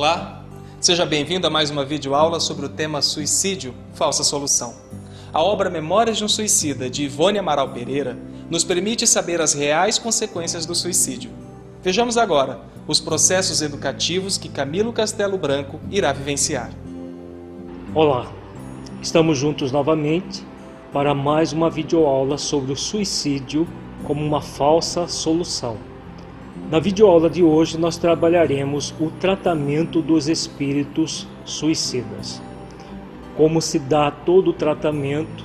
Olá, seja bem-vindo a mais uma videoaula sobre o tema Suicídio, Falsa Solução. A obra Memórias de um Suicida, de Ivone Amaral Pereira, nos permite saber as reais consequências do suicídio. Vejamos agora os processos educativos que Camilo Castelo Branco irá vivenciar. Olá, estamos juntos novamente para mais uma videoaula sobre o suicídio como uma falsa solução. Na videoaula de hoje nós trabalharemos o tratamento dos espíritos suicidas. Como se dá todo o tratamento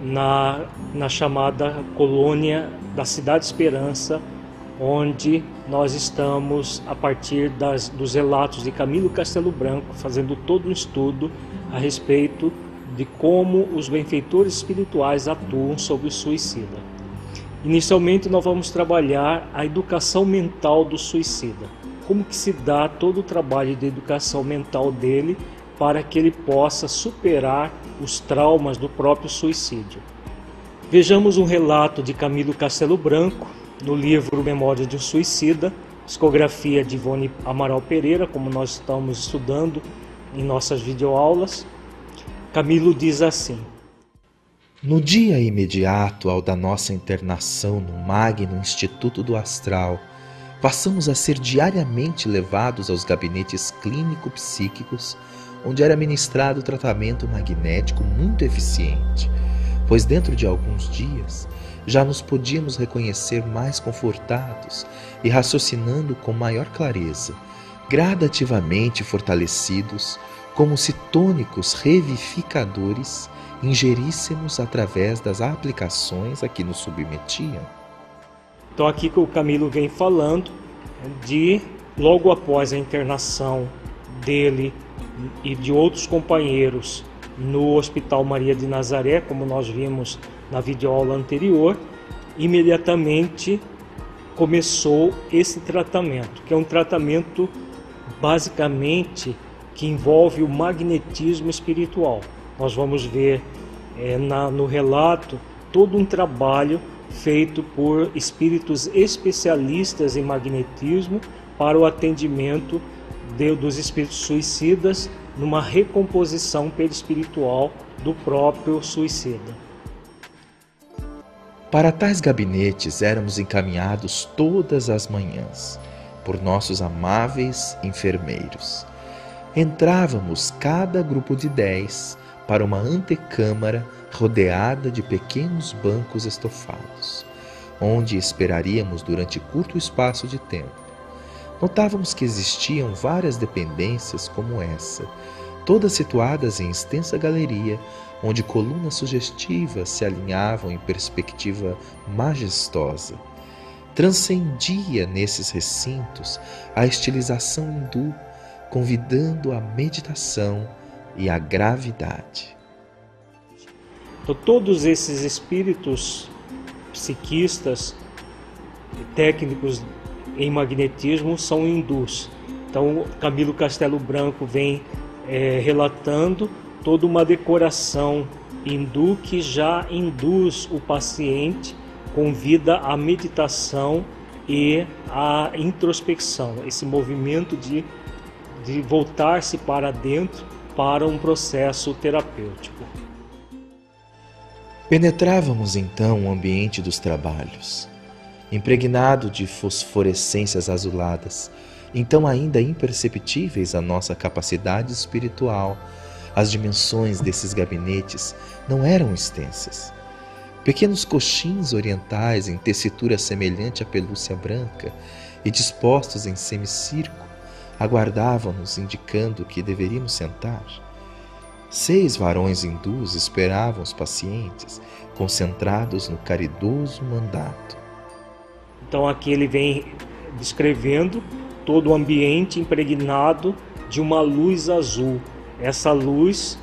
na, na chamada colônia da Cidade Esperança, onde nós estamos, a partir das, dos relatos de Camilo Castelo Branco, fazendo todo um estudo a respeito de como os benfeitores espirituais atuam sobre o suicida. Inicialmente nós vamos trabalhar a educação mental do suicida. Como que se dá todo o trabalho de educação mental dele para que ele possa superar os traumas do próprio suicídio. Vejamos um relato de Camilo Castelo Branco no livro Memória de um Suicida, psicografia de Ivone Amaral Pereira, como nós estamos estudando em nossas videoaulas. Camilo diz assim: no dia imediato ao da nossa internação no Magno Instituto do Astral, passamos a ser diariamente levados aos gabinetes clínico-psíquicos, onde era ministrado tratamento magnético muito eficiente, pois dentro de alguns dias já nos podíamos reconhecer mais confortados e raciocinando com maior clareza, gradativamente fortalecidos como se tônicos revificadores ingeríssemos através das aplicações a que nos submetiam. Então aqui que o Camilo vem falando de logo após a internação dele e de outros companheiros no Hospital Maria de Nazaré, como nós vimos na videoaula anterior, imediatamente começou esse tratamento, que é um tratamento basicamente que envolve o magnetismo espiritual. Nós vamos ver é, na, no relato todo um trabalho feito por espíritos especialistas em magnetismo para o atendimento de, dos espíritos suicidas numa recomposição perispiritual do próprio suicida. Para tais gabinetes éramos encaminhados todas as manhãs por nossos amáveis enfermeiros. Entrávamos cada grupo de dez para uma antecâmara rodeada de pequenos bancos estofados, onde esperaríamos durante curto espaço de tempo. Notávamos que existiam várias dependências como essa, todas situadas em extensa galeria, onde colunas sugestivas se alinhavam em perspectiva majestosa. Transcendia nesses recintos a estilização hindu, convidando a meditação e a gravidade. Então, todos esses espíritos psiquistas e técnicos em magnetismo são hindus. Então, Camilo Castelo Branco vem é, relatando toda uma decoração hindu que já induz o paciente, convida à meditação e à introspecção, esse movimento de, de voltar-se para dentro para um processo terapêutico. Penetrávamos então o ambiente dos trabalhos, impregnado de fosforescências azuladas, então ainda imperceptíveis à nossa capacidade espiritual. As dimensões desses gabinetes não eram extensas. Pequenos coxins orientais em tessitura semelhante à pelúcia branca e dispostos em semicírculo aguardavam-nos, indicando que deveríamos sentar. Seis varões hindus esperavam os pacientes, concentrados no caridoso mandato. Então aqui ele vem descrevendo todo o ambiente impregnado de uma luz azul. Essa luz,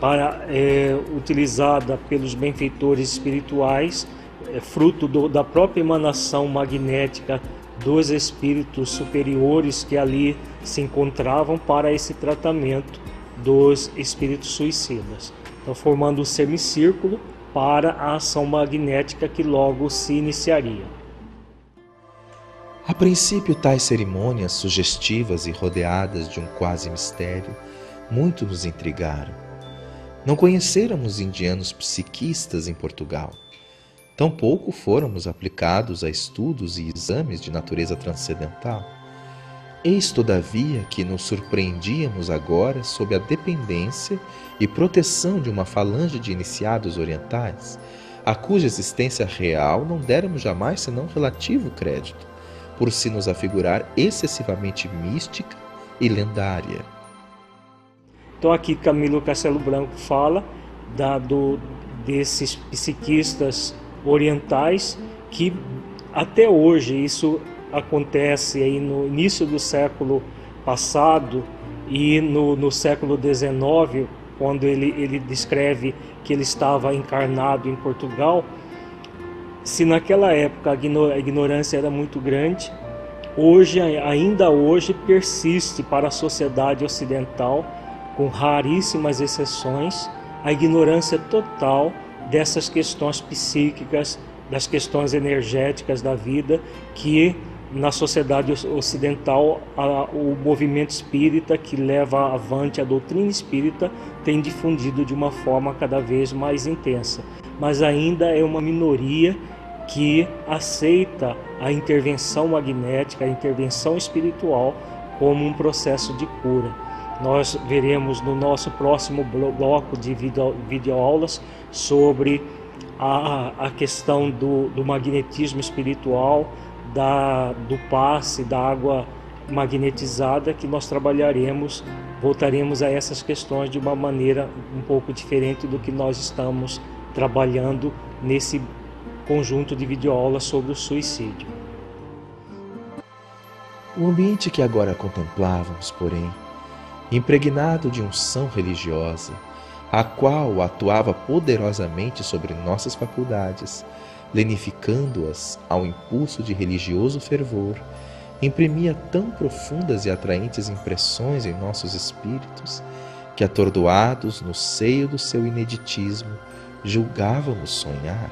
para, é, utilizada pelos benfeitores espirituais, é fruto do, da própria emanação magnética dos espíritos superiores que ali se encontravam para esse tratamento dos espíritos suicidas. Então, formando um semicírculo para a ação magnética que logo se iniciaria. A princípio, tais cerimônias sugestivas e rodeadas de um quase mistério muito nos intrigaram. Não conhecêramos indianos psiquistas em Portugal. Tampouco fôramos aplicados a estudos e exames de natureza transcendental. Eis, todavia, que nos surpreendíamos agora sob a dependência e proteção de uma falange de iniciados orientais, a cuja existência real não déramos jamais senão relativo crédito por se nos afigurar excessivamente mística e lendária. Então aqui Camilo Castelo Branco fala da, do, desses psiquistas orientais que até hoje isso acontece aí no início do século passado e no, no século XIX, quando ele, ele descreve que ele estava encarnado em Portugal, se naquela época a ignorância era muito grande, hoje, ainda hoje, persiste para a sociedade ocidental, com raríssimas exceções, a ignorância total dessas questões psíquicas, das questões energéticas da vida, que na sociedade ocidental a, o movimento espírita que leva avante a doutrina espírita tem difundido de uma forma cada vez mais intensa, mas ainda é uma minoria que aceita a intervenção magnética, a intervenção espiritual como um processo de cura. Nós veremos no nosso próximo bloco de videoaulas sobre a, a questão do, do magnetismo espiritual, da, do passe, da água magnetizada, que nós trabalharemos, voltaremos a essas questões de uma maneira um pouco diferente do que nós estamos trabalhando nesse conjunto de videoaulas sobre o suicídio. O ambiente que agora contemplávamos, porém, impregnado de unção religiosa, a qual atuava poderosamente sobre nossas faculdades, lenificando-as ao impulso de religioso fervor, imprimia tão profundas e atraentes impressões em nossos espíritos que, atordoados no seio do seu ineditismo, julgávamos sonhar.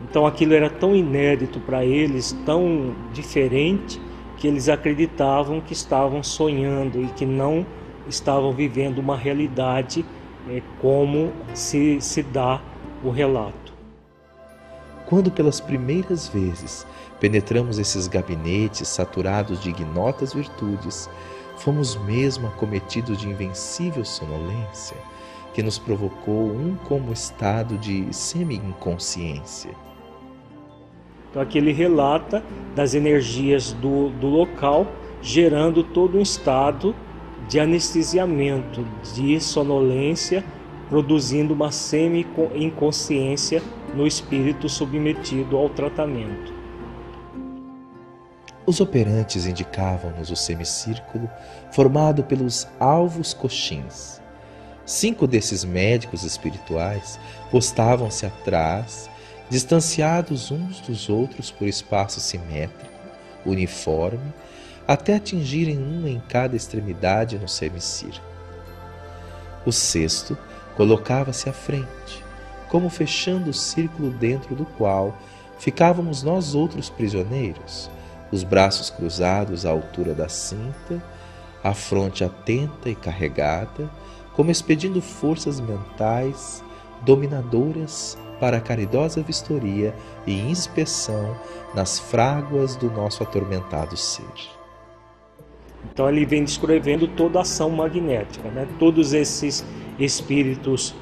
Então aquilo era tão inédito para eles, tão diferente, que eles acreditavam que estavam sonhando e que não estavam vivendo uma realidade é, como se, se dá o relato. Quando pelas primeiras vezes penetramos esses gabinetes saturados de ignotas virtudes, fomos mesmo acometidos de invencível sonolência que nos provocou um como estado de semi-inconsciência. Então aqui ele relata das energias do, do local, gerando todo um estado de anestesiamento, de sonolência, produzindo uma semi-inconsciência no espírito submetido ao tratamento. Os operantes indicavam-nos o semicírculo formado pelos alvos coxins. Cinco desses médicos espirituais postavam-se atrás distanciados uns dos outros por espaço simétrico, uniforme, até atingirem um em cada extremidade no semicírculo. O sexto colocava-se à frente, como fechando o círculo dentro do qual ficávamos nós outros prisioneiros, os braços cruzados à altura da cinta, a fronte atenta e carregada, como expedindo forças mentais dominadoras para a caridosa vistoria e inspeção nas fráguas do nosso atormentado ser. Então ele vem descrevendo toda a ação magnética, né? todos esses espíritos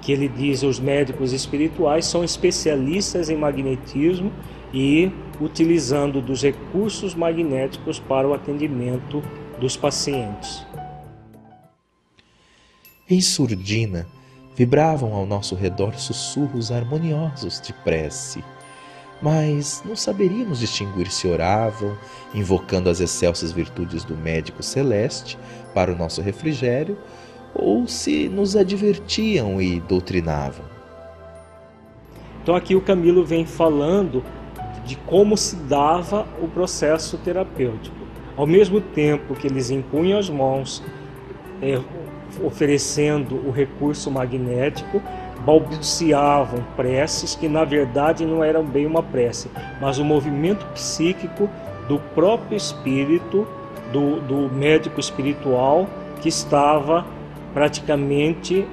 que ele diz os médicos espirituais são especialistas em magnetismo e utilizando dos recursos magnéticos para o atendimento dos pacientes. Em surdina, Vibravam ao nosso redor sussurros harmoniosos de prece, mas não saberíamos distinguir se oravam, invocando as excelsas virtudes do médico celeste para o nosso refrigério, ou se nos advertiam e doutrinavam. Então aqui o Camilo vem falando de como se dava o processo terapêutico. Ao mesmo tempo que eles impunham as mãos, é, oferecendo o recurso magnético, balbuciavam preces que na verdade não eram bem uma prece, mas o movimento psíquico do próprio espírito, do, do médico espiritual que estava praticamente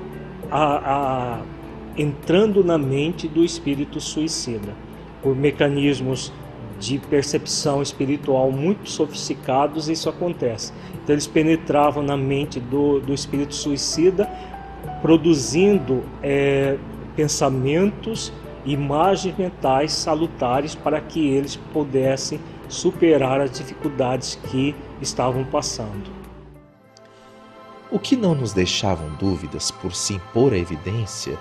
a, a, entrando na mente do espírito suicida, por mecanismos de percepção espiritual muito sofisticados, isso acontece. Então, eles penetravam na mente do, do espírito suicida, produzindo é, pensamentos, imagens mentais salutares para que eles pudessem superar as dificuldades que estavam passando. O que não nos deixavam dúvidas por se impor à evidência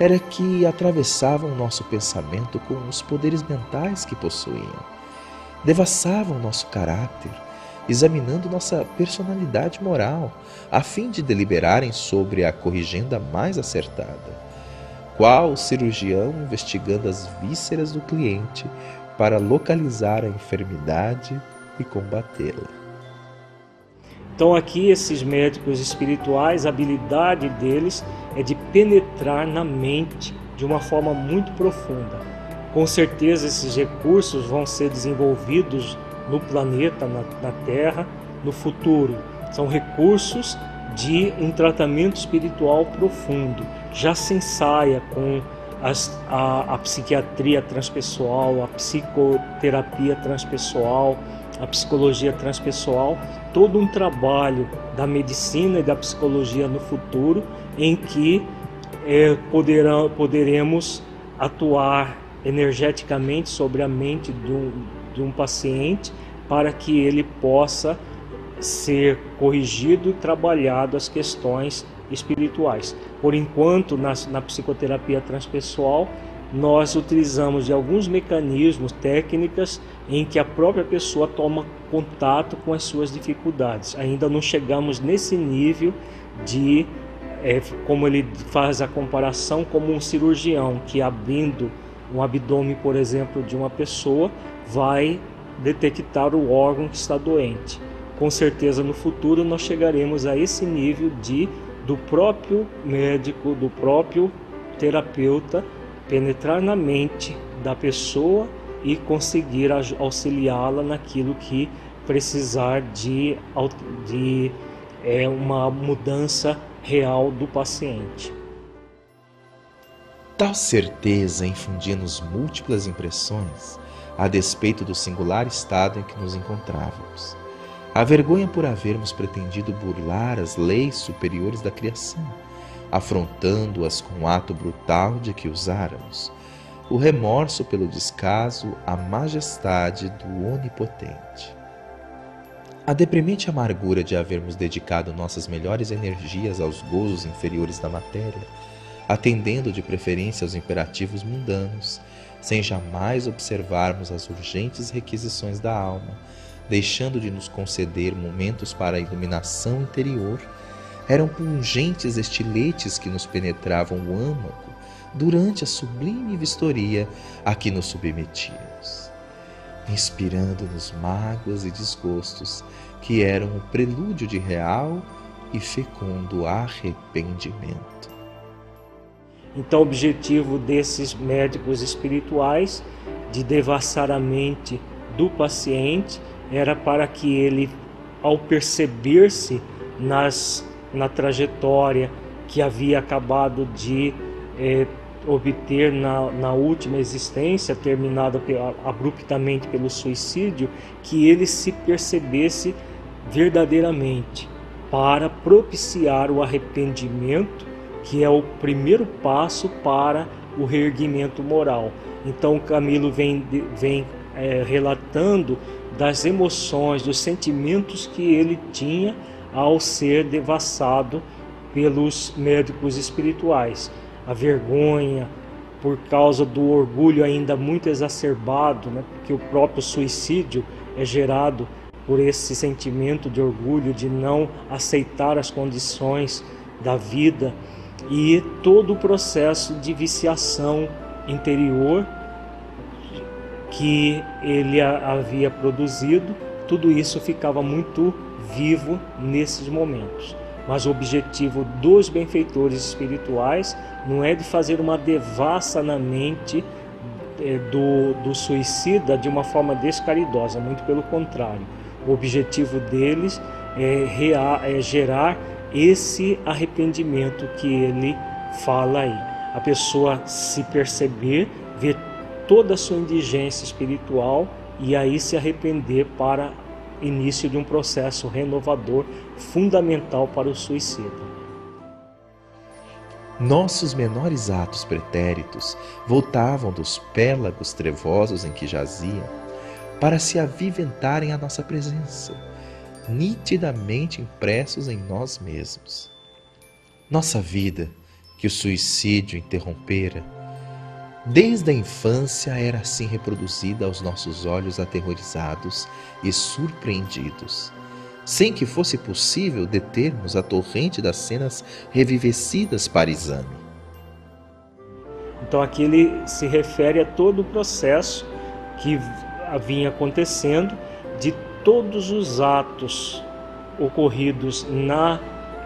era que atravessavam nosso pensamento com os poderes mentais que possuíam. Devassavam nosso caráter, examinando nossa personalidade moral, a fim de deliberarem sobre a corrigenda mais acertada. Qual cirurgião investigando as vísceras do cliente para localizar a enfermidade e combatê-la. Então aqui esses médicos espirituais, a habilidade deles é de penetrar na mente de uma forma muito profunda. Com certeza esses recursos vão ser desenvolvidos no planeta, na, na Terra, no futuro. São recursos de um tratamento espiritual profundo. Já se ensaia com as, a, a psiquiatria transpessoal, a psicoterapia transpessoal, a psicologia transpessoal, todo um trabalho da medicina e da psicologia no futuro em que é, poderemos atuar energeticamente sobre a mente de um, de um paciente para que ele possa ser corrigido e trabalhado as questões espirituais. Por enquanto, na, na psicoterapia transpessoal, nós utilizamos de alguns mecanismos, técnicas em que a própria pessoa toma contato com as suas dificuldades. Ainda não chegamos nesse nível de, é, como ele faz a comparação, como um cirurgião que abrindo um abdômen, por exemplo, de uma pessoa, vai detectar o órgão que está doente. Com certeza no futuro nós chegaremos a esse nível de do próprio médico, do próprio terapeuta penetrar na mente da pessoa e conseguir auxiliá-la naquilo que precisar de, de é, uma mudança real do paciente. Tal certeza infundia-nos múltiplas impressões a despeito do singular estado em que nos encontrávamos. A vergonha por havermos pretendido burlar as leis superiores da criação afrontando-as com o ato brutal de que usáramos, o remorso pelo descaso à majestade do Onipotente. A deprimente amargura de havermos dedicado nossas melhores energias aos gozos inferiores da matéria, atendendo de preferência aos imperativos mundanos, sem jamais observarmos as urgentes requisições da alma, deixando de nos conceder momentos para a iluminação interior eram pungentes estiletes que nos penetravam o âmago durante a sublime vistoria a que nos submetíamos, inspirando-nos mágoas e desgostos que eram o prelúdio de real e fecundo arrependimento. Então, o objetivo desses médicos espirituais de devassar a mente do paciente era para que ele, ao perceber-se nas na trajetória que havia acabado de é, obter na, na última existência, terminada abruptamente pelo suicídio, que ele se percebesse verdadeiramente para propiciar o arrependimento, que é o primeiro passo para o reerguimento moral. Então, Camilo vem, vem é, relatando das emoções, dos sentimentos que ele tinha ao ser devassado pelos médicos espirituais. A vergonha, por causa do orgulho ainda muito exacerbado, né? porque o próprio suicídio é gerado por esse sentimento de orgulho, de não aceitar as condições da vida e todo o processo de viciação interior que ele havia produzido, tudo isso ficava muito vivo nesses momentos. Mas o objetivo dos benfeitores espirituais não é de fazer uma devassa na mente é, do, do suicida de uma forma descaridosa, muito pelo contrário. O objetivo deles é, rear, é gerar esse arrependimento que ele fala aí. A pessoa se perceber, ver toda a sua indigência espiritual e aí se arrepender para início de um processo renovador fundamental para o suicida. Nossos menores atos pretéritos voltavam dos pélagos trevosos em que jaziam para se aviventarem à nossa presença, nitidamente impressos em nós mesmos. Nossa vida, que o suicídio interrompera, desde a infância era assim reproduzida aos nossos olhos aterrorizados e surpreendidos sem que fosse possível determos a torrente das cenas revivecidas para exame. Então aqui ele se refere a todo o processo que vinha acontecendo de todos os atos ocorridos na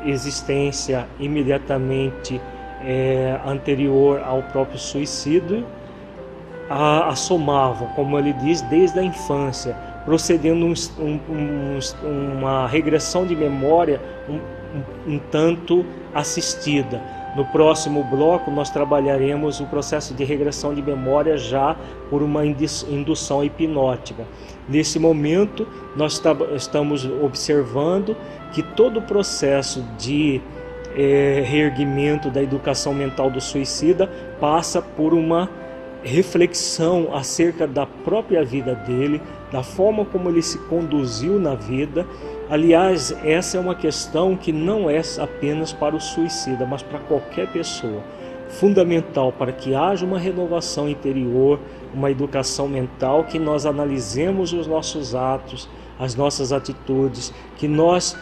existência imediatamente é, anterior ao próprio suicídio, a, a somavam, como ele diz, desde a infância, procedendo um, um, uma regressão de memória um, um tanto assistida. No próximo bloco, nós trabalharemos o processo de regressão de memória já por uma indução hipnótica. Nesse momento, nós estamos observando que todo o processo de é, reerguimento da educação mental do suicida passa por uma reflexão acerca da própria vida dele, da forma como ele se conduziu na vida. Aliás, essa é uma questão que não é apenas para o suicida, mas para qualquer pessoa. Fundamental para que haja uma renovação interior, uma educação mental, que nós analisemos os nossos atos, as nossas atitudes, que nós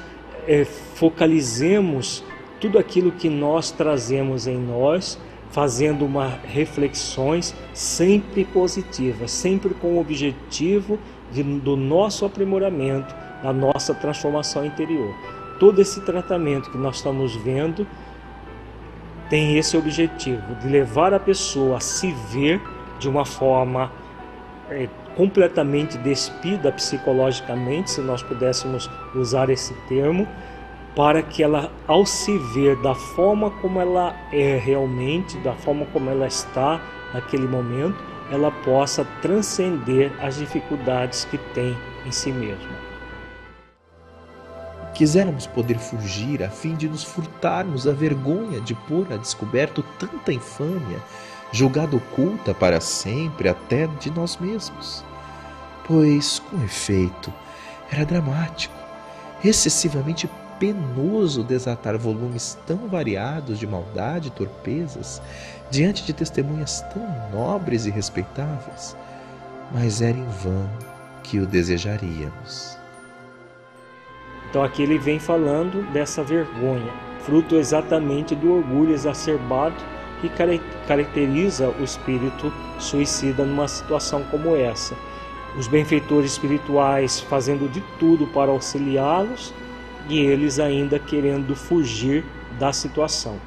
é, focalizemos tudo aquilo que nós trazemos em nós fazendo uma reflexões sempre positivas, sempre com o objetivo de, do nosso aprimoramento, da nossa transformação interior. Todo esse tratamento que nós estamos vendo tem esse objetivo de levar a pessoa a se ver de uma forma é, completamente despida psicologicamente, se nós pudéssemos usar esse termo, para que ela, ao se ver da forma como ela é realmente, da forma como ela está naquele momento, ela possa transcender as dificuldades que tem em si mesma. Quiséramos poder fugir a fim de nos furtarmos a vergonha de pôr a descoberto tanta infâmia, julgada oculta para sempre até de nós mesmos. Pois, com efeito, era dramático, excessivamente penoso desatar volumes tão variados de maldade e torpezas diante de testemunhas tão nobres e respeitáveis, mas era em vão que o desejaríamos. Então aqui ele vem falando dessa vergonha, fruto exatamente do orgulho exacerbado que caracteriza o espírito suicida numa situação como essa. Os benfeitores espirituais fazendo de tudo para auxiliá-los e eles ainda querendo fugir da situação.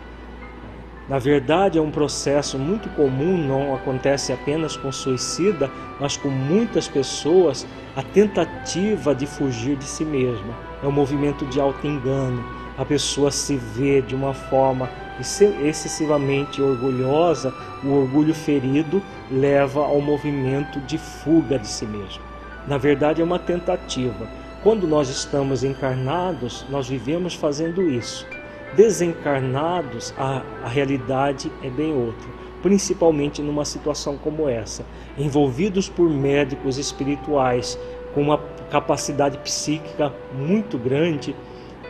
Na verdade, é um processo muito comum, não acontece apenas com suicida, mas com muitas pessoas, a tentativa de fugir de si mesma. É um movimento de auto-engano. A pessoa se vê de uma forma excessivamente orgulhosa, o orgulho ferido leva ao movimento de fuga de si mesmo. Na verdade, é uma tentativa quando nós estamos encarnados, nós vivemos fazendo isso. Desencarnados, a, a realidade é bem outra, principalmente numa situação como essa. Envolvidos por médicos espirituais com uma capacidade psíquica muito grande,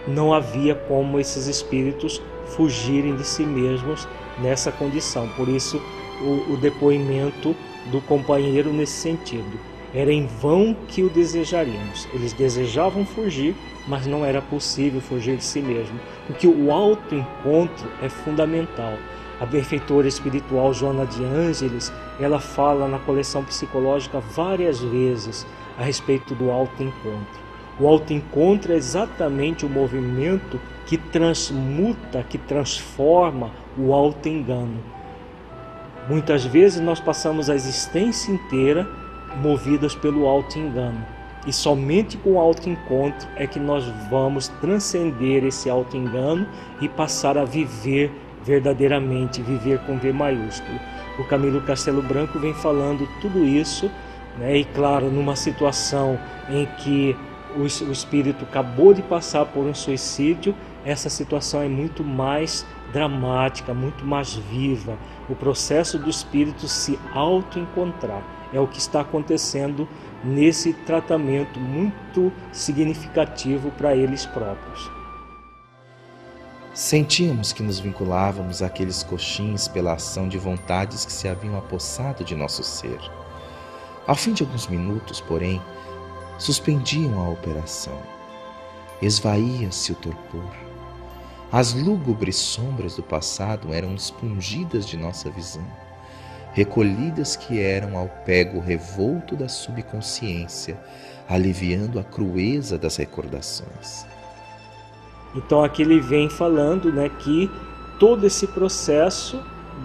não havia como esses espíritos fugirem de si mesmos nessa condição. Por isso, o, o depoimento do companheiro nesse sentido. Era em vão que o desejaríamos. Eles desejavam fugir, mas não era possível fugir de si mesmo, porque o autoencontro é fundamental. A benfeitora espiritual Joana de Ângeles, ela fala na coleção psicológica várias vezes a respeito do autoencontro. O autoencontro é exatamente o movimento que transmuta, que transforma o autoengano. Muitas vezes nós passamos a existência inteira movidas pelo autoengano. E somente com o autoencontro é que nós vamos transcender esse autoengano e passar a viver verdadeiramente, viver com V maiúsculo. O Camilo Castelo Branco vem falando tudo isso, né? e claro, numa situação em que o espírito acabou de passar por um suicídio, essa situação é muito mais dramática, muito mais viva. O processo do espírito se auto-encontrar é o que está acontecendo nesse tratamento muito significativo para eles próprios. Sentíamos que nos vinculávamos àqueles coxins pela ação de vontades que se haviam apossado de nosso ser. Ao fim de alguns minutos, porém, suspendiam a operação. Esvaía-se o torpor. As lúgubres sombras do passado eram expungidas de nossa visão, recolhidas que eram ao pego revolto da subconsciência, aliviando a crueza das recordações. Então aqui ele vem falando né, que todo esse processo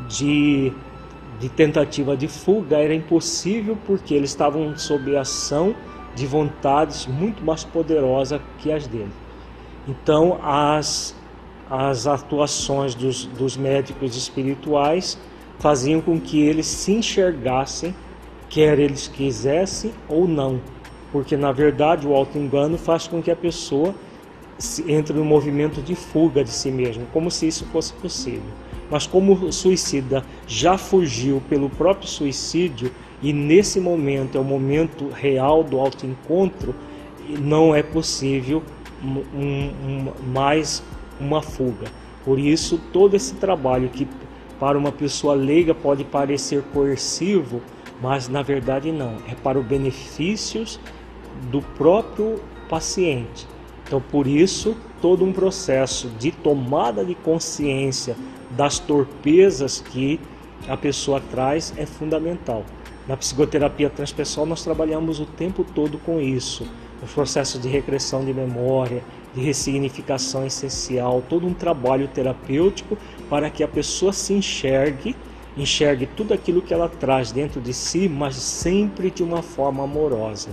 de, de tentativa de fuga era impossível porque eles estavam sob a ação de vontades muito mais poderosas que as dele. Então as, as atuações dos, dos médicos espirituais faziam com que eles se enxergassem, quer eles quisessem ou não, porque na verdade o auto-engano faz com que a pessoa entra no movimento de fuga de si mesmo, como se isso fosse possível. Mas como o suicida já fugiu pelo próprio suicídio e nesse momento é o momento real do autoencontro, não é possível um, um, mais uma fuga. Por isso, todo esse trabalho que para uma pessoa leiga pode parecer coercivo, mas na verdade não, é para os benefícios do próprio paciente. Então, por isso, todo um processo de tomada de consciência das torpezas que a pessoa traz é fundamental. Na psicoterapia transpessoal, nós trabalhamos o tempo todo com isso. O processo de regressão de memória, de ressignificação essencial, todo um trabalho terapêutico para que a pessoa se enxergue, enxergue tudo aquilo que ela traz dentro de si, mas sempre de uma forma amorosa.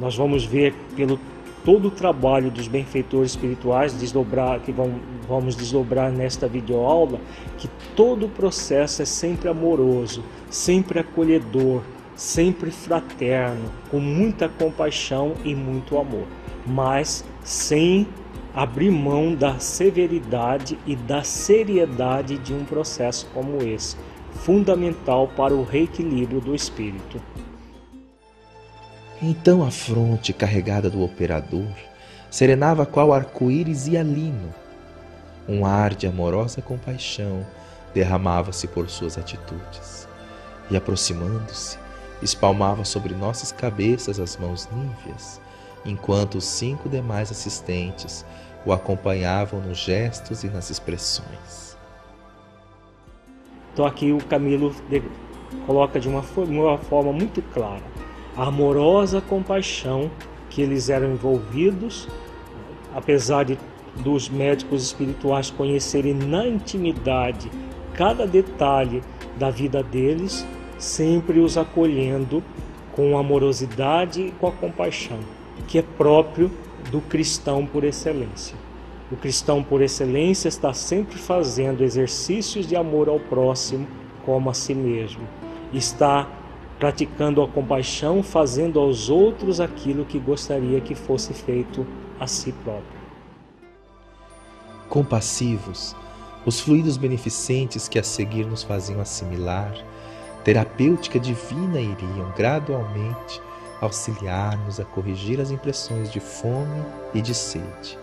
Nós vamos ver pelo todo o trabalho dos benfeitores espirituais, desdobrar, que vão, vamos desdobrar nesta videoaula, que todo o processo é sempre amoroso, sempre acolhedor, sempre fraterno, com muita compaixão e muito amor, mas sem abrir mão da severidade e da seriedade de um processo como esse, fundamental para o reequilíbrio do espírito. Então a fronte carregada do operador serenava qual arco-íris e alino. Um ar de amorosa compaixão derramava-se por suas atitudes, e aproximando-se, espalmava sobre nossas cabeças as mãos níveas, enquanto os cinco demais assistentes o acompanhavam nos gestos e nas expressões. Então aqui o Camilo coloca de uma, forma muito clara a amorosa compaixão que eles eram envolvidos, apesar de dos médicos espirituais conhecerem na intimidade cada detalhe da vida deles, sempre os acolhendo com amorosidade e com a compaixão, que é próprio do cristão por excelência. O cristão por excelência está sempre fazendo exercícios de amor ao próximo como a si mesmo. Está praticando a compaixão, fazendo aos outros aquilo que gostaria que fosse feito a si próprio. Compassivos, os fluidos beneficentes que a seguir nos faziam assimilar, terapêutica divina iriam gradualmente auxiliar-nos a corrigir as impressões de fome e de sede,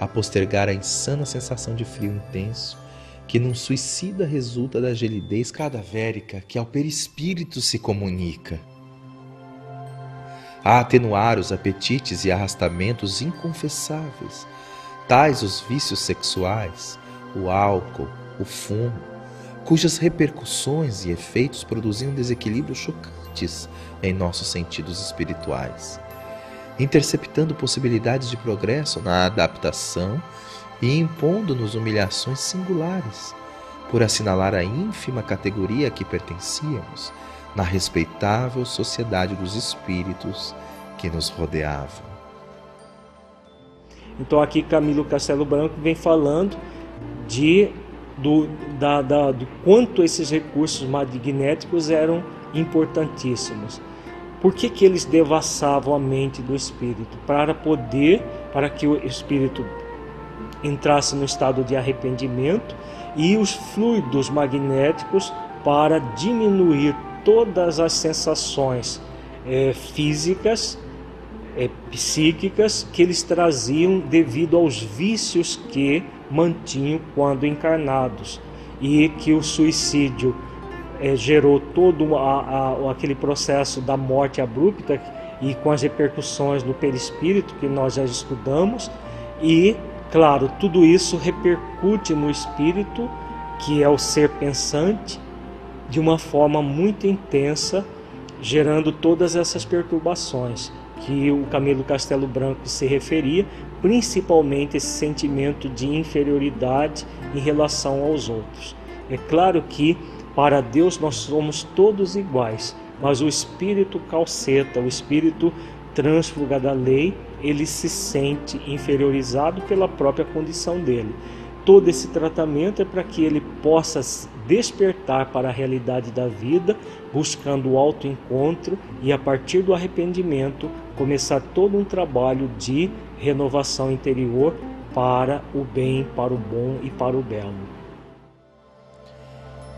a postergar a insana sensação de frio intenso que num suicida resulta da gelidez cadavérica que ao perispírito se comunica. A atenuar os apetites e arrastamentos inconfessáveis, tais os vícios sexuais, o álcool, o fumo, cujas repercussões e efeitos produziam desequilíbrios chocantes em nossos sentidos espirituais. interceptando possibilidades de progresso na adaptação e impondo-nos humilhações singulares, por assinalar a ínfima categoria a que pertencíamos na respeitável sociedade dos espíritos que nos rodeavam. Então aqui Camilo Castelo Branco vem falando de do, da, da, do quanto esses recursos magnéticos eram importantíssimos. Por que, que eles devassavam a mente do espírito? Para poder, para que o espírito entrasse no estado de arrependimento e os fluidos magnéticos para diminuir todas as sensações é, físicas, é, psíquicas que eles traziam devido aos vícios que mantinham quando encarnados e que o suicídio é, gerou todo a, a, aquele processo da morte abrupta e com as repercussões no perispírito que nós já estudamos e claro tudo isso repercute no espírito que é o ser pensante de uma forma muito intensa gerando todas essas perturbações que o Camilo Castelo Branco se referia, principalmente esse sentimento de inferioridade em relação aos outros. É claro que para Deus nós somos todos iguais, mas o espírito calceta, o espírito trânsfuga da lei, ele se sente inferiorizado pela própria condição dele. Todo esse tratamento é para que ele possa despertar para a realidade da vida, buscando o autoencontro e a partir do arrependimento começar todo um trabalho de renovação interior para o bem, para o bom e para o belo.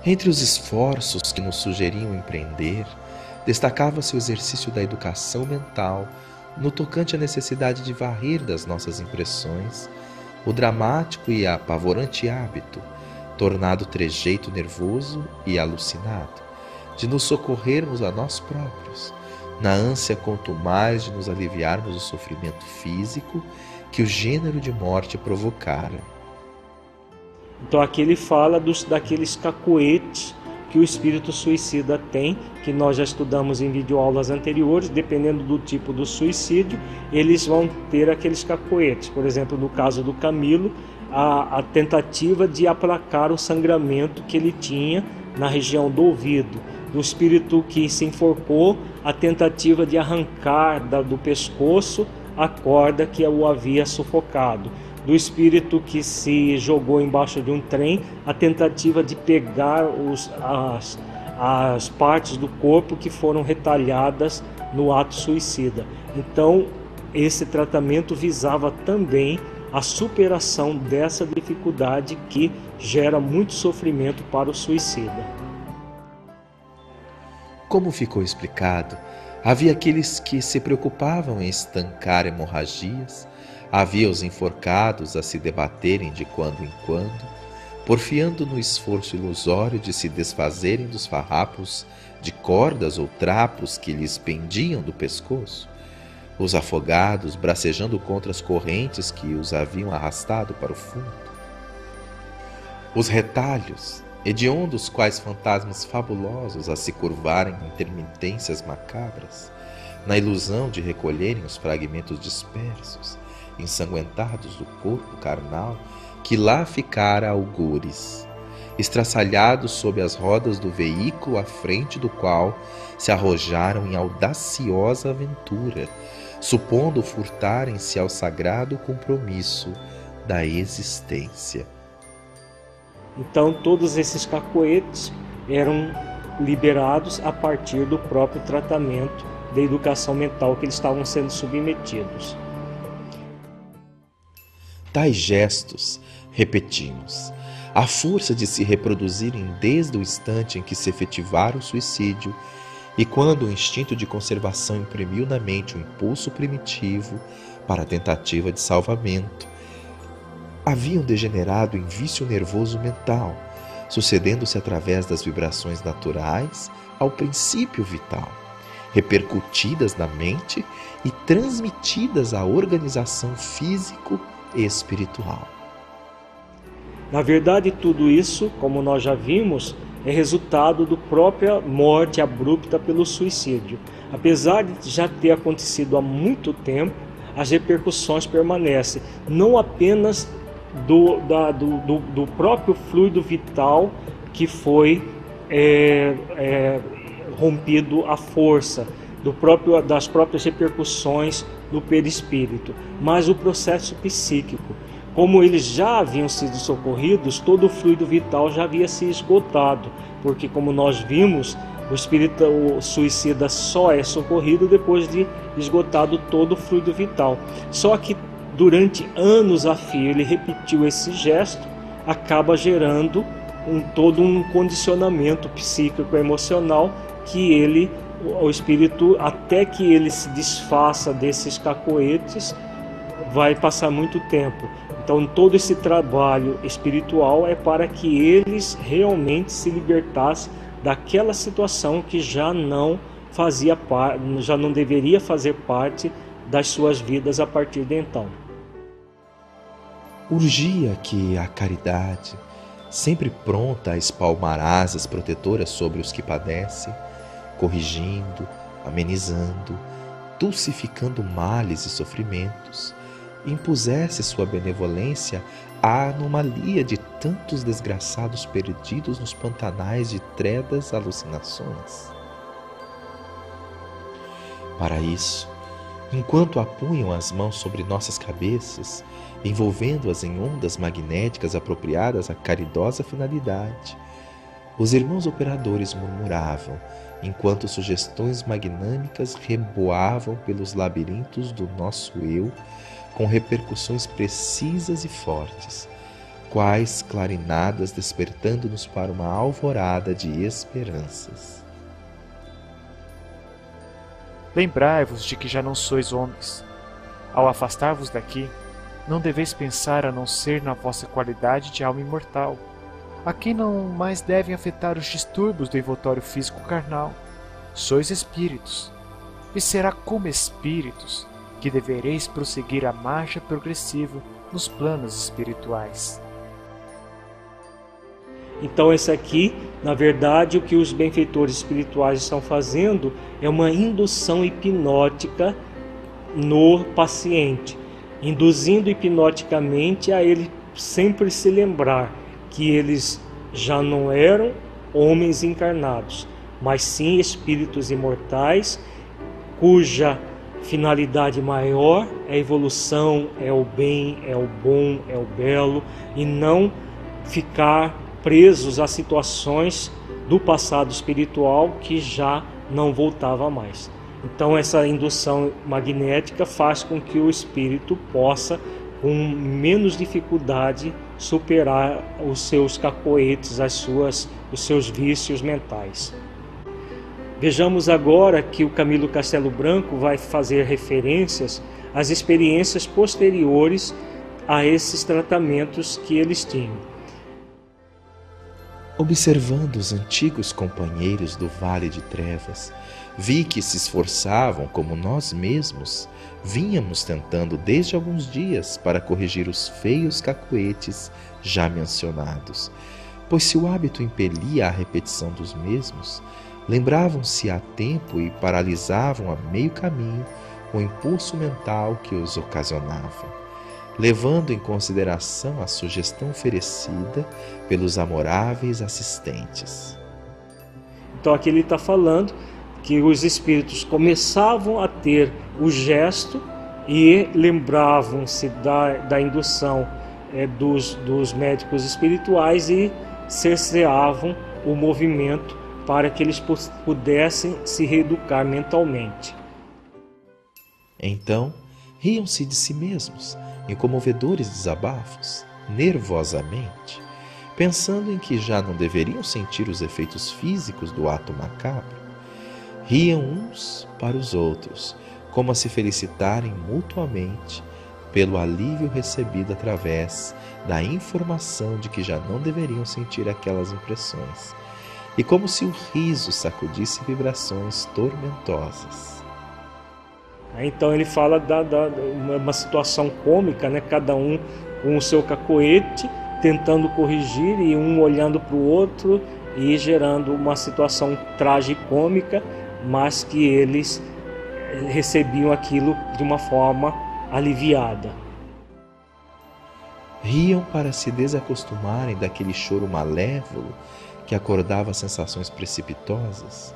Entre os esforços que nos sugeriam empreender, destacava-se o exercício da educação mental no tocante à necessidade de varrer das nossas impressões o dramático e apavorante hábito tornado trejeito nervoso e alucinado, de nos socorrermos a nós próprios, na ânsia quanto mais de nos aliviarmos o sofrimento físico que o gênero de morte provocara. Então aqui ele fala dos, daqueles cacoetes que o espírito suicida tem, que nós já estudamos em videoaulas anteriores, dependendo do tipo do suicídio, eles vão ter aqueles cacoetes. Por exemplo, no caso do Camilo, a, a tentativa de aplacar o sangramento que ele tinha na região do ouvido. Do espírito que se enforcou, a tentativa de arrancar da, do pescoço a corda que o havia sufocado. Do espírito que se jogou embaixo de um trem, a tentativa de pegar os, as, as partes do corpo que foram retalhadas no ato suicida. Então, esse tratamento visava também a superação dessa dificuldade que gera muito sofrimento para o suicida. Como ficou explicado, havia aqueles que se preocupavam em estancar hemorragias, havia os enforcados a se debaterem de quando em quando, porfiando no esforço ilusório de se desfazerem dos farrapos de cordas ou trapos que lhes pendiam do pescoço os afogados bracejando contra as correntes que os haviam arrastado para o fundo. Os retalhos, hediondos quais fantasmas fabulosos a se curvarem em intermitências macabras, na ilusão de recolherem os fragmentos dispersos, ensanguentados do corpo carnal que lá ficara algures, estraçalhados sob as rodas do veículo à frente do qual se arrojaram em audaciosa aventura, supondo furtarem-se ao sagrado compromisso da existência. Então, todos esses cacoetes eram liberados a partir do próprio tratamento da educação mental que eles estavam sendo submetidos. Tais gestos, repetimos, a força de se reproduzirem desde o instante em que se efetivara o suicídio e quando o instinto de conservação imprimiu na mente um impulso primitivo para a tentativa de salvamento, haviam degenerado em vício nervoso mental, sucedendo-se através das vibrações naturais ao princípio vital, repercutidas na mente e transmitidas à organização físico e espiritual. Na verdade, tudo isso, como nós já vimos, é resultado da própria morte abrupta pelo suicídio. apesar de já ter acontecido há muito tempo, as repercussões permanecem, não apenas do, da, do, do, do próprio fluido vital que foi é, é, rompido à força, do próprio, das próprias repercussões do perispírito, mas o processo psíquico. Como eles já haviam sido socorridos, todo o fluido vital já havia se esgotado, porque, como nós vimos, o espírito o suicida só é socorrido depois de esgotado todo o fluido vital. Só que durante anos a fio ele repetiu esse gesto, acaba gerando um, todo um condicionamento psíquico emocional que ele o espírito até que ele se desfaça desses cacoetes vai passar muito tempo. Então todo esse trabalho espiritual é para que eles realmente se libertassem daquela situação que já não fazia já não deveria fazer parte das suas vidas a partir de então. Urgia que a caridade, sempre pronta a espalmar asas protetoras sobre os que padecem, corrigindo, amenizando, dulcificando males e sofrimentos, impusesse sua benevolência à anomalia de tantos desgraçados perdidos nos pantanais de tredas alucinações. Para isso, enquanto apunham as mãos sobre nossas cabeças, envolvendo-as em ondas magnéticas apropriadas à caridosa finalidade, os irmãos operadores murmuravam, enquanto sugestões magnânicas reboavam pelos labirintos do nosso eu, com repercussões precisas e fortes, quais clarinadas despertando-nos para uma alvorada de esperanças. Lembrai-vos de que já não sois homens. Ao afastar-vos daqui, não deveis pensar a não ser na vossa qualidade de alma imortal, a quem não mais devem afetar os distúrbios do envoltório físico carnal. Sois espíritos, e será como espíritos que devereis prosseguir a marcha progressiva nos planos espirituais. Então, esse aqui, na verdade, o que os benfeitores espirituais estão fazendo é uma indução hipnótica no paciente, induzindo hipnoticamente a ele sempre se lembrar que eles já não eram homens encarnados, mas sim espíritos imortais, cuja finalidade maior é a evolução, é o bem, é o bom, é o belo, e não ficar presos a situações do passado espiritual que já não voltava mais. Então, essa indução magnética faz com que o espírito possa, com menos dificuldade, superar os seus cacoetes, as suas, os seus vícios mentais. Vejamos agora que o Camilo Castelo Branco vai fazer referências às experiências posteriores a esses tratamentos que eles tinham. Observando os antigos companheiros do Vale de Trevas, vi que se esforçavam como nós mesmos, vínhamos tentando desde alguns dias para corrigir os feios cacoetes já mencionados, pois se o hábito impelia a repetição dos mesmos, lembravam-se a tempo e paralisavam a meio caminho o impulso mental que os ocasionava levando em consideração a sugestão oferecida pelos amoráveis assistentes. Então aqui ele está falando que os espíritos começavam a ter o gesto e lembravam-se da, da indução é, dos, dos médicos espirituais e cerceavam o movimento para que eles pudessem se reeducar mentalmente. Então, riam-se de si mesmos em comovedores desabafos, nervosamente, pensando em que já não deveriam sentir os efeitos físicos do ato macabro. Riam uns para os outros, como a se felicitarem mutuamente pelo alívio recebido através da informação de que já não deveriam sentir aquelas impressões, e como se o riso sacudisse vibrações tormentosas. Então ele fala da, da uma situação cômica, né? Cada um com o seu cacoete tentando corrigir e um olhando para o outro e gerando uma situação tragicômica mas que eles eh, recebiam aquilo de uma forma aliviada. Riam para se desacostumarem daquele choro malévolo que acordava sensações precipitosas.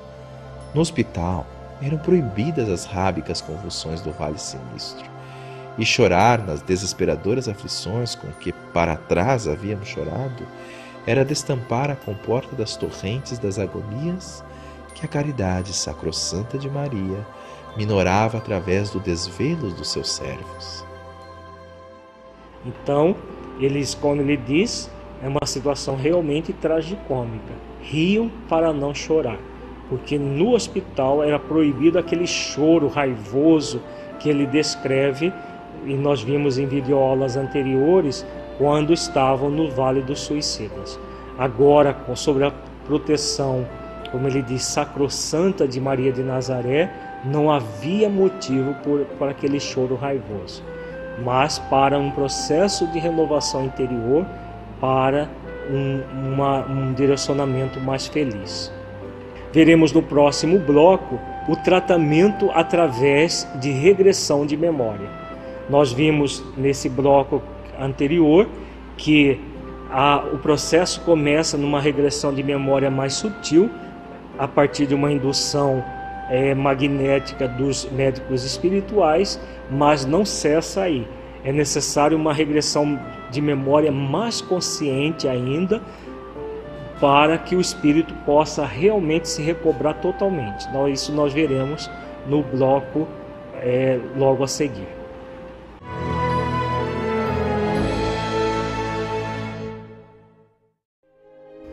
No hospital, eram proibidas as rábicas convulsões do vale sinistro, e chorar nas desesperadoras aflições com que para trás havíamos chorado era destampar a comporta das torrentes das agonias que a caridade sacrossanta de Maria minorava através do desvelo dos seus servos. Então, eles, quando ele diz, é uma situação realmente tragicômica. Riam para não chorar, porque no hospital era proibido aquele choro raivoso que ele descreve e nós vimos em videoaulas anteriores quando estavam no Vale dos Suicidas. Agora, sobre a proteção, como ele diz, sacrossanta de Maria de Nazaré, não havia motivo por, por aquele choro raivoso, mas para um processo de renovação interior, para um, uma, um direcionamento mais feliz. Veremos no próximo bloco o tratamento através de regressão de memória. Nós vimos nesse bloco anterior que a, o processo começa numa regressão de memória mais sutil, a partir de uma indução é, magnética dos médicos espirituais, mas não cessa aí. É necessário uma regressão de memória mais consciente ainda, para que o espírito possa realmente se recobrar totalmente. Então, isso nós veremos no bloco é, logo a seguir.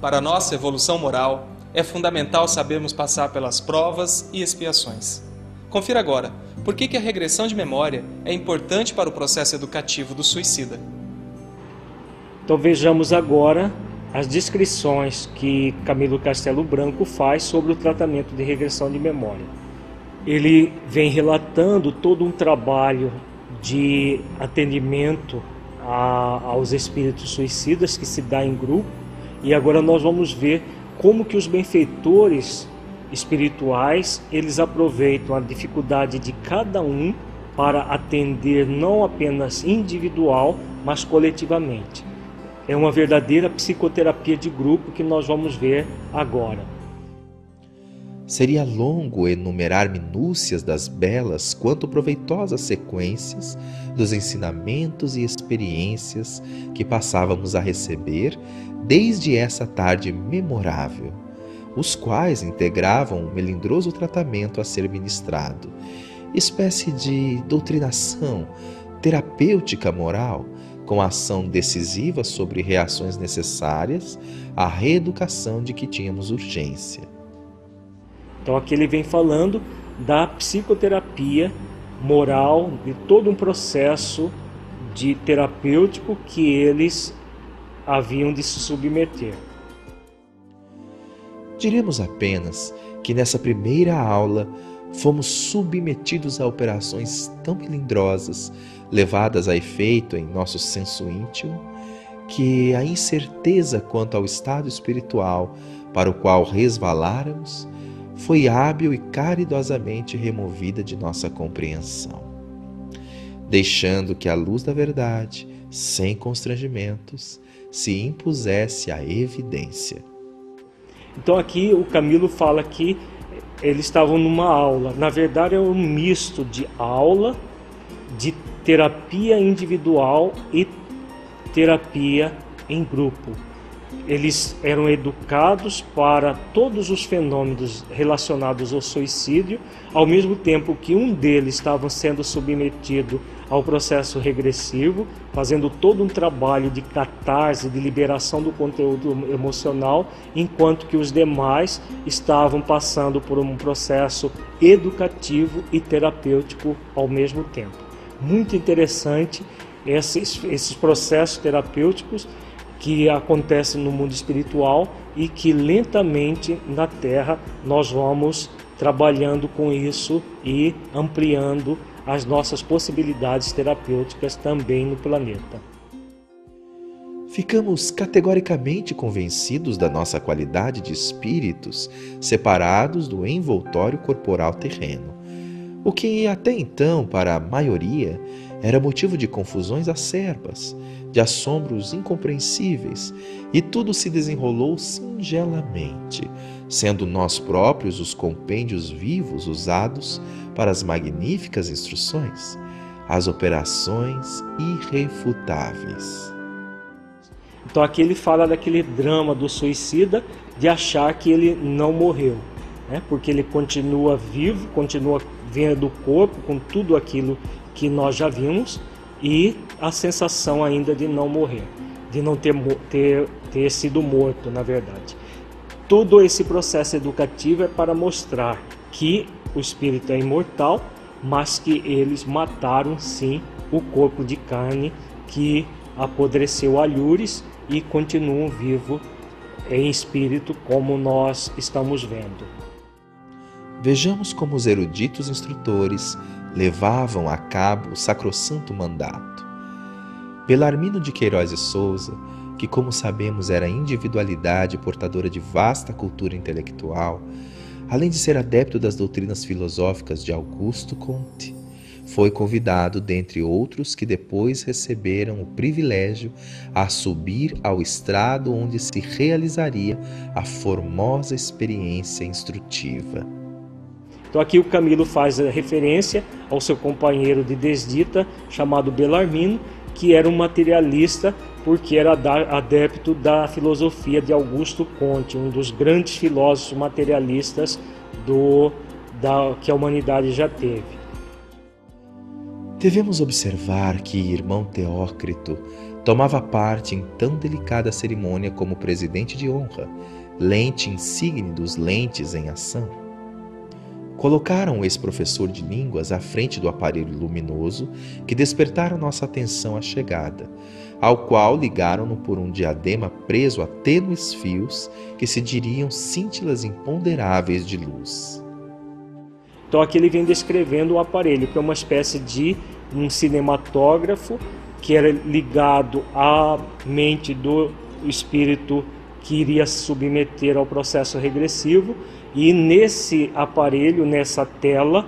Para a nossa evolução moral, é fundamental sabermos passar pelas provas e expiações. Confira agora por que, a regressão de memória é importante para o processo educativo do suicida. Então vejamos agora as descrições que Camilo Castelo Branco faz sobre o tratamento de regressão de memória. Ele vem relatando todo um trabalho de atendimento a, aos espíritos suicidas que se dá em grupo e agora nós vamos ver como que os benfeitores espirituais, eles aproveitam a dificuldade de cada um para atender não apenas individual, mas coletivamente. É uma verdadeira psicoterapia de grupo que nós vamos ver agora. Seria longo enumerar minúcias das belas quanto proveitosas sequências dos ensinamentos e experiências que passávamos a receber desde essa tarde memorável, os quais integravam o melindroso tratamento a ser ministrado, espécie de doutrinação terapêutica moral com ação decisiva sobre reações necessárias à reeducação de que tínhamos urgência. Então aqui ele vem falando da psicoterapia moral, de todo um processo de terapêutico que eles haviam de se submeter. Diremos apenas que nessa primeira aula fomos submetidos a operações tão melindrosas, levadas a efeito em nosso senso íntimo, que a incerteza quanto ao estado espiritual para o qual resvaláramos foi hábil e caridosamente removida de nossa compreensão, deixando que a luz da verdade, sem constrangimentos, se impusesse a evidência. Então aqui o Camilo fala que eles estavam numa aula. Na verdade é um misto de aula, de terapia individual e terapia em grupo. Eles eram educados para todos os fenômenos relacionados ao suicídio, ao mesmo tempo que um deles estava sendo submetido ao processo regressivo, fazendo todo um trabalho de catarse, de liberação do conteúdo emocional, enquanto que os demais estavam passando por um processo educativo e terapêutico ao mesmo tempo. Muito interessante esses, esses processos terapêuticos que acontecem no mundo espiritual e que lentamente na Terra nós vamos trabalhando com isso e ampliando as nossas possibilidades terapêuticas também no planeta. Ficamos categoricamente convencidos da nossa qualidade de espíritos separados do envoltório corporal terreno, o que até então, para a maioria, era motivo de confusões acerbas, de assombros incompreensíveis, e tudo se desenrolou singelamente, sendo nós próprios os compêndios vivos usados para as magníficas instruções, as operações irrefutáveis. Então aqui ele fala daquele drama do suicida de achar que ele não morreu, né? porque ele continua vivo, continua vendo o corpo com tudo aquilo que nós já vimos e a sensação ainda de não morrer, de não ter, ter, ter sido morto, na verdade. Todo esse processo educativo é para mostrar que o espírito é imortal, mas que eles mataram sim o corpo de carne que apodreceu alhures e continuam vivo em espírito como nós estamos vendo. Vejamos como os eruditos instrutores levavam a cabo o sacrossanto mandato. Belarmino de Queiroz e Souza, que como sabemos era individualidade portadora de vasta cultura intelectual, além de ser adepto das doutrinas filosóficas de Augusto Comte, foi convidado, dentre outros que depois receberam o privilégio, a subir ao estrado onde se realizaria a formosa experiência instrutiva. Então aqui o Camilo faz referência ao seu companheiro de desdita chamado Belarmino, que era um materialista porque era adepto da filosofia de Augusto Conte, um dos grandes filósofos materialistas do, da, que a humanidade já teve. Devemos observar que irmão Teócrito tomava parte em tão delicada cerimônia como presidente de honra, lente insigne dos lentes em ação. Colocaram o ex-professor de línguas à frente do aparelho luminoso que despertaram nossa atenção à chegada, ao qual ligaram-no por um diadema preso a tênues fios que se diriam cíntilas imponderáveis de luz. Então aqui ele vem descrevendo o aparelho, que é uma espécie de um cinematógrafo que era ligado à mente do espírito que iria submeter ao processo regressivo e nesse aparelho, nessa tela,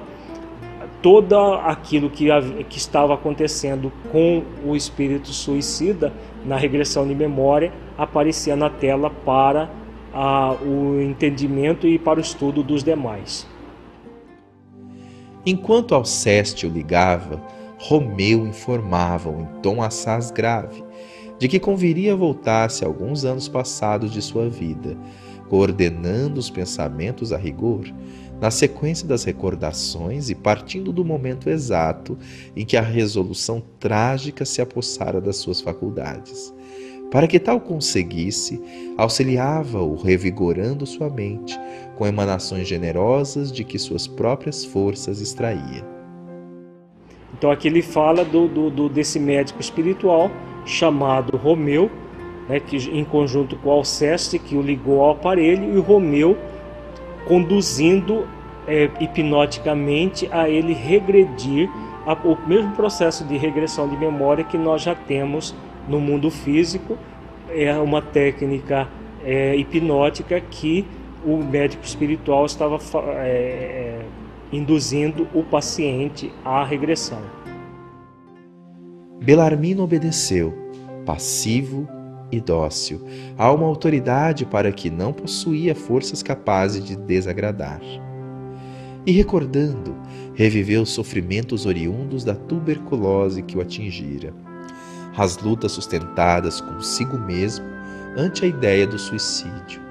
todo aquilo que, que estava acontecendo com o espírito suicida na regressão de memória aparecia na tela para a, o entendimento e para o estudo dos demais. Enquanto Alceste o ligava, Romeu informava-o em tom assaz grave de que conviria voltar-se alguns anos passados de sua vida, coordenando os pensamentos a rigor, na sequência das recordações e partindo do momento exato em que a resolução trágica se apossara das suas faculdades. Para que tal conseguisse, auxiliava-o revigorando sua mente com emanações generosas de que suas próprias forças extraía. Então aqui ele fala do, do, do desse médico espiritual chamado Romeu, né, que, em conjunto com Alceste, que o ligou ao aparelho, e o Romeu conduzindo é, hipnoticamente a ele regredir a, o mesmo processo de regressão de memória que nós já temos no mundo físico. É uma técnica é, hipnótica que o médico espiritual estava é, é, induzindo o paciente à regressão. Belarmino obedeceu, passivo e dócil a uma autoridade para que não possuía forças capazes de desagradar. E recordando, reviveu os sofrimentos oriundos da tuberculose que o atingira, as lutas sustentadas consigo mesmo ante a ideia do suicídio.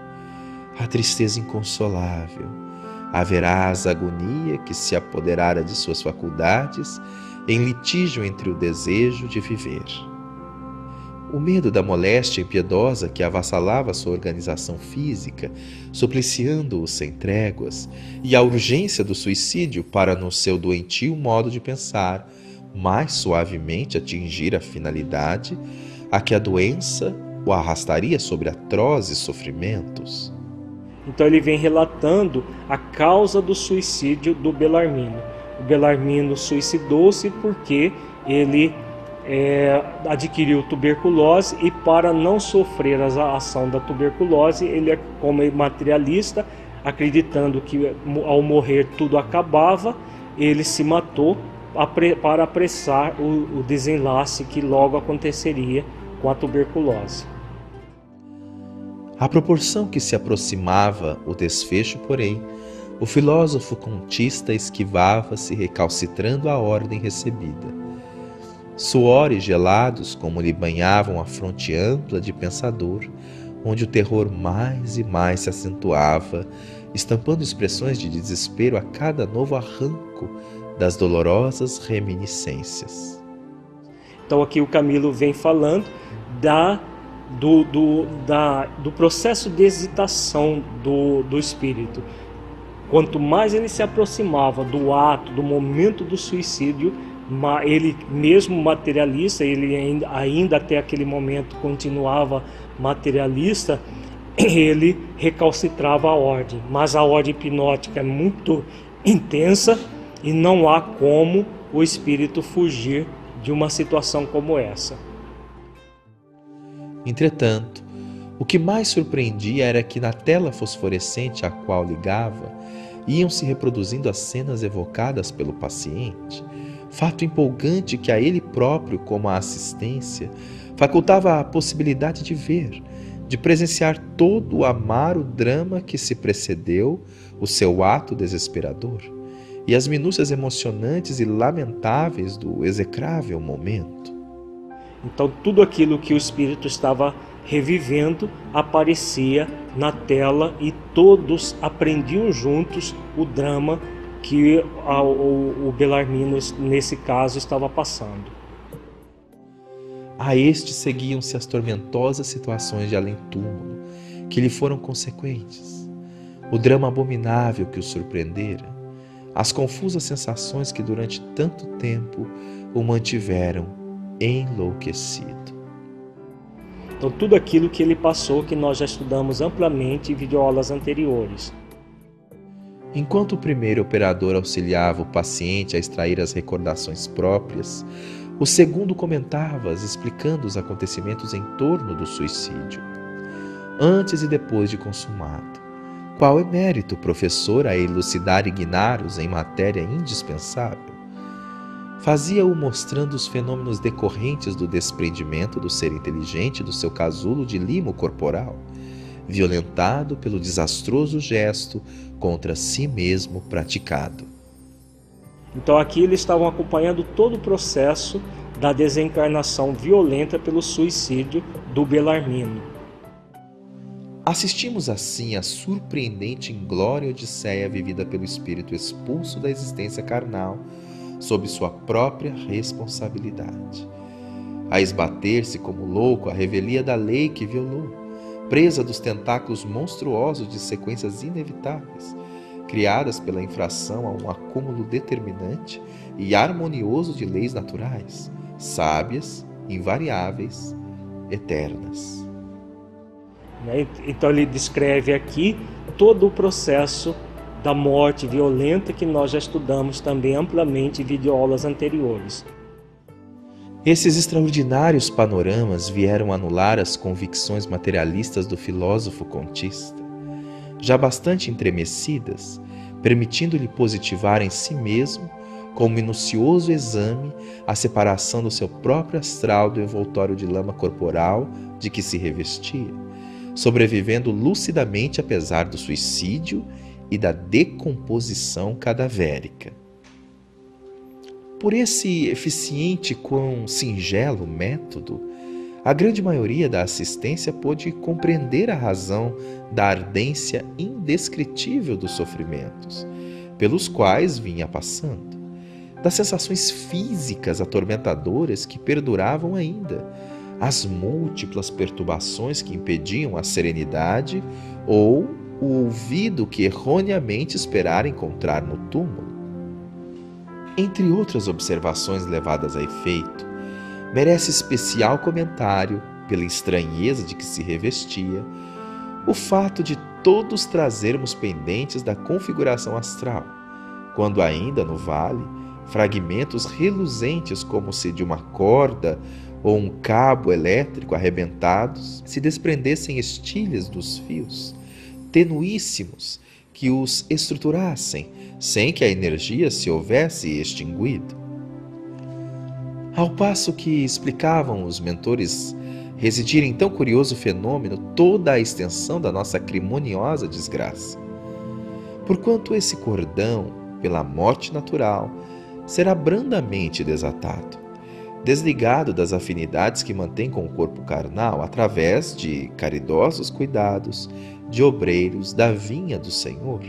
A tristeza inconsolável, a veraz agonia que se apoderara de suas faculdades em litígio entre o desejo de viver. O medo da moléstia impiedosa que avassalava sua organização física, supliciando-o sem tréguas, e a urgência do suicídio para, no seu doentio modo de pensar, mais suavemente atingir a finalidade a que a doença o arrastaria sobre atrozes sofrimentos. Então ele vem relatando a causa do suicídio do Belarmino. O Belarmino suicidou-se porque ele é, adquiriu tuberculose e para não sofrer a ação da tuberculose, ele, é como materialista, acreditando que ao morrer tudo acabava, ele se matou para apressar o, o desenlace que logo aconteceria com a tuberculose. À proporção que se aproximava o desfecho, porém, o filósofo contista esquivava-se recalcitrando a ordem recebida suores gelados como lhe banhavam a fronte ampla de pensador, onde o terror mais e mais se acentuava, estampando expressões de desespero a cada novo arranco das dolorosas reminiscências. Então aqui o Camilo vem falando da do, do, da, do processo de hesitação do, do espírito. Quanto mais ele se aproximava do ato, do momento do suicídio, ele mesmo materialista, ele ainda, até aquele momento continuava materialista, ele recalcitrava a ordem. Mas a ordem hipnótica é muito intensa e não há como o espírito fugir de uma situação como essa. Entretanto, o que mais surpreendia era que na tela fosforescente a qual ligava, iam se reproduzindo as cenas evocadas pelo paciente fato empolgante que a ele próprio, como a assistência, facultava a possibilidade de ver, de presenciar todo o amaro drama que se precedeu o seu ato desesperador e as minúcias emocionantes e lamentáveis do execrável momento. Então, tudo aquilo que o espírito estava revivendo aparecia na tela e todos aprendiam juntos o drama que a, o, o Belarmino, nesse caso, estava passando. A este seguiam-se as tormentosas situações de além-túmulo que lhe foram consequentes, o drama abominável que o surpreendera, as confusas sensações que durante tanto tempo o mantiveram enlouquecido. Então, tudo aquilo que ele passou, que nós já estudamos amplamente em videoaulas anteriores, Enquanto o primeiro operador auxiliava o paciente a extrair as recordações próprias, o segundo comentava-as, explicando os acontecimentos em torno do suicídio, antes e depois de consumado. Qual é mérito, professor, a elucidar Ignaros em matéria indispensável? Fazia-o mostrando os fenômenos decorrentes do desprendimento do ser inteligente do seu casulo de limo corporal violentado pelo desastroso gesto contra si mesmo praticado. Então aqui eles estavam acompanhando todo o processo da desencarnação violenta pelo suicídio do Belarmino. Assistimos assim à surpreendente inglória odisseia vivida pelo espírito expulso da existência carnal sob sua própria responsabilidade. A esbater-se como louco a revelia da lei que violou, presa dos tentáculos monstruosos de sequências inevitáveis, criadas pela infração a um acúmulo determinante e harmonioso de leis naturais, sábias, invariáveis, eternas. Né? Então ele descreve aqui todo o processo da morte violenta que nós já estudamos também amplamente em videoaulas anteriores. Esses extraordinários panoramas vieram anular as convicções materialistas do filósofo contista, já bastante entremecidas, permitindo-lhe positivar em si mesmo, com minucioso exame, a separação do seu próprio astral do envoltório de lama corporal de que se revestia, sobrevivendo lucidamente apesar do suicídio e da decomposição cadavérica. Por esse eficiente quão singelo método, A grande maioria da assistência pôde compreender a razão da ardência indescritível dos sofrimentos pelos quais vinha passando, das sensações físicas atormentadoras que perduravam ainda, as múltiplas perturbações que impediam a serenidade ou o ouvido que erroneamente esperara encontrar no túmulo. Entre outras observações levadas a efeito, merece especial comentário, pela estranheza de que se revestia, o fato de todos trazermos pendentes da configuração astral, quando ainda no vale, fragmentos reluzentes como se de uma corda ou um cabo elétrico arrebentados se desprendessem estilhas dos fios, tenuíssimos, que os estruturassem, sem que a energia se houvesse extinguido. Ao passo que explicavam os mentores residir em tão curioso fenômeno toda a extensão da nossa crimoniosa desgraça. Porquanto esse cordão, pela morte natural, será brandamente desatado, desligado das afinidades que mantém com o corpo carnal através de caridosos cuidados de obreiros da vinha do Senhor,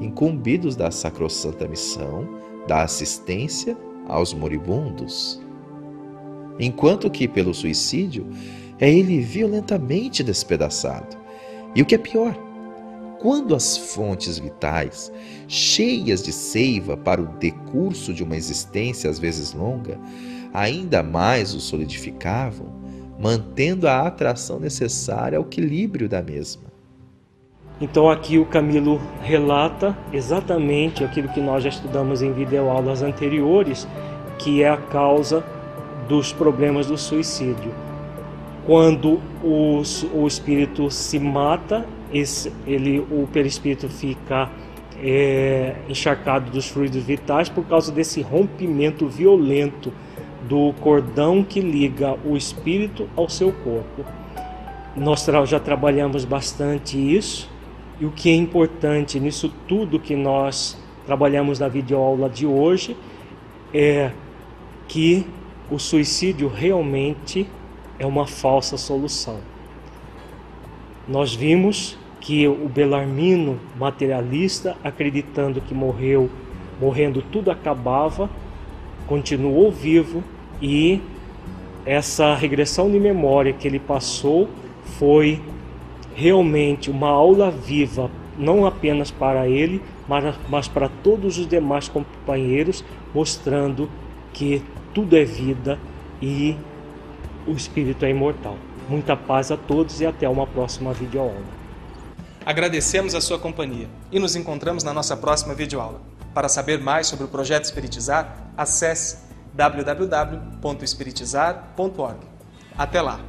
incumbidos da sacrossanta missão da assistência aos moribundos. Enquanto que, pelo suicídio, é ele violentamente despedaçado. E o que é pior, quando as fontes vitais, cheias de seiva para o decurso de uma existência às vezes longa, ainda mais o solidificavam, mantendo a atração necessária ao equilíbrio da mesma. Então aqui o Camilo relata exatamente aquilo que nós já estudamos em videoaulas anteriores, que é a causa dos problemas do suicídio quando o, o espírito se mata, esse, ele, o perispírito fica é, encharcado dos fluidos vitais por causa desse rompimento violento do cordão que liga o espírito ao seu corpo. Nós já trabalhamos bastante isso e o que é importante nisso tudo que nós trabalhamos na videoaula de hoje é que o suicídio realmente é uma falsa solução. Nós vimos que o Belarmino materialista, acreditando que morreu, morrendo tudo acabava, continuou vivo e essa regressão de memória que ele passou foi realmente uma aula viva, não apenas para ele, mas, mas para todos os demais companheiros, mostrando que tudo é vida e o espírito é imortal. Muita paz a todos e até uma próxima videoaula. Agradecemos a sua companhia e nos encontramos na nossa próxima videoaula. Para saber mais sobre o projeto Espiritizar, acesse www.espiritizar.org. Até lá!